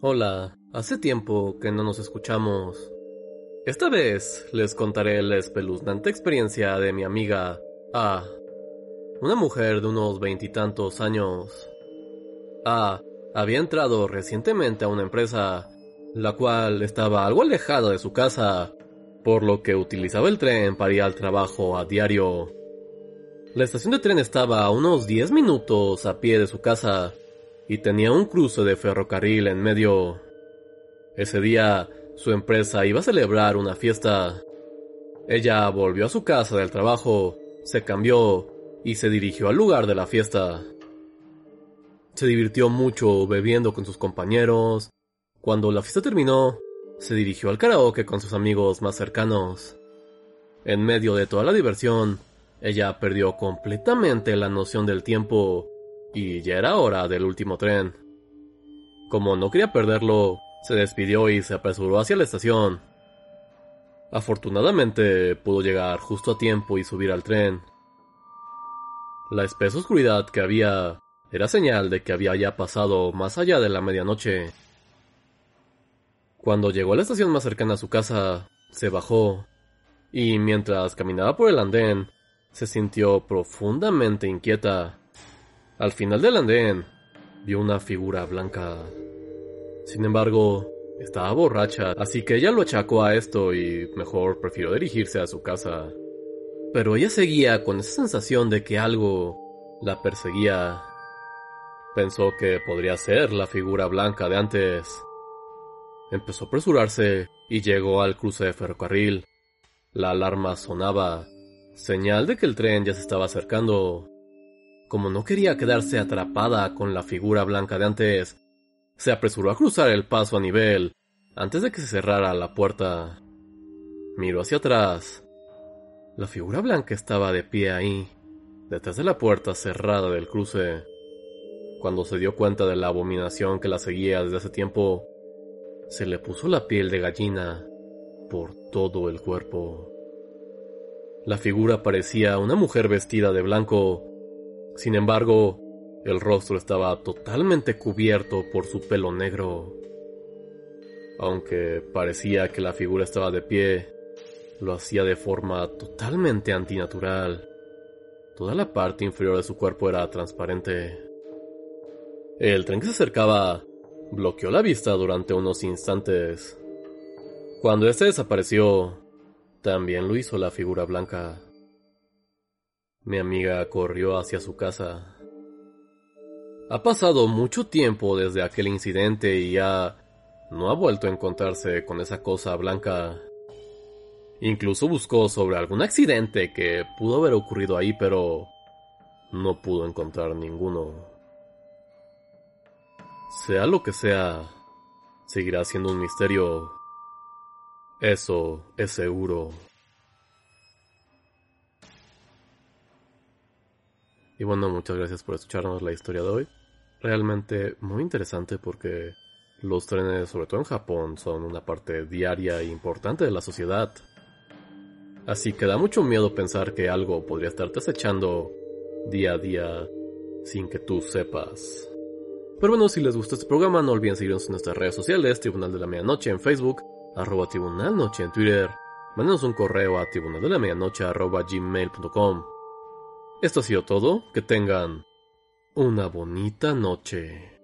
Hola, hace tiempo que no nos escuchamos. Esta vez les contaré la espeluznante experiencia de mi amiga A, una mujer de unos veintitantos años. A había entrado recientemente a una empresa, la cual estaba algo alejada de su casa, por lo que utilizaba el tren para ir al trabajo a diario. La estación de tren estaba a unos 10 minutos a pie de su casa y tenía un cruce de ferrocarril en medio. Ese día, su empresa iba a celebrar una fiesta. Ella volvió a su casa del trabajo, se cambió y se dirigió al lugar de la fiesta. Se divirtió mucho bebiendo con sus compañeros. Cuando la fiesta terminó, se dirigió al karaoke con sus amigos más cercanos. En medio de toda la diversión, ella perdió completamente la noción del tiempo y ya era hora del último tren. Como no quería perderlo, se despidió y se apresuró hacia la estación. Afortunadamente pudo llegar justo a tiempo y subir al tren. La espesa oscuridad que había era señal de que había ya pasado más allá de la medianoche. Cuando llegó a la estación más cercana a su casa, se bajó, y mientras caminaba por el andén, se sintió profundamente inquieta. Al final del andén, vio una figura blanca. Sin embargo, estaba borracha, así que ella lo achacó a esto y mejor prefirió dirigirse a su casa. Pero ella seguía con esa sensación de que algo la perseguía. Pensó que podría ser la figura blanca de antes. Empezó a apresurarse y llegó al cruce de ferrocarril. La alarma sonaba, señal de que el tren ya se estaba acercando. Como no quería quedarse atrapada con la figura blanca de antes, se apresuró a cruzar el paso a nivel antes de que se cerrara la puerta. Miró hacia atrás. La figura blanca estaba de pie ahí, detrás de la puerta cerrada del cruce. Cuando se dio cuenta de la abominación que la seguía desde hace tiempo, se le puso la piel de gallina por todo el cuerpo. La figura parecía una mujer vestida de blanco. Sin embargo, el rostro estaba totalmente cubierto por su pelo negro. Aunque parecía que la figura estaba de pie, lo hacía de forma totalmente antinatural. Toda la parte inferior de su cuerpo era transparente. El tren que se acercaba bloqueó la vista durante unos instantes. Cuando este desapareció, también lo hizo la figura blanca. Mi amiga corrió hacia su casa. Ha pasado mucho tiempo desde aquel incidente y ya no ha vuelto a encontrarse con esa cosa blanca. Incluso buscó sobre algún accidente que pudo haber ocurrido ahí, pero no pudo encontrar ninguno. Sea lo que sea, seguirá siendo un misterio. Eso es seguro. Y bueno, muchas gracias por escucharnos la historia de hoy. Realmente muy interesante porque los trenes, sobre todo en Japón, son una parte diaria e importante de la sociedad. Así que da mucho miedo pensar que algo podría estarte acechando día a día sin que tú sepas. Pero bueno, si les gustó este programa, no olviden seguirnos en nuestras redes sociales, Tribunal de la Medianoche en Facebook, arroba Tribunal Noche en Twitter, mándenos un correo a tribunal. Esto ha sido todo, que tengan una bonita noche.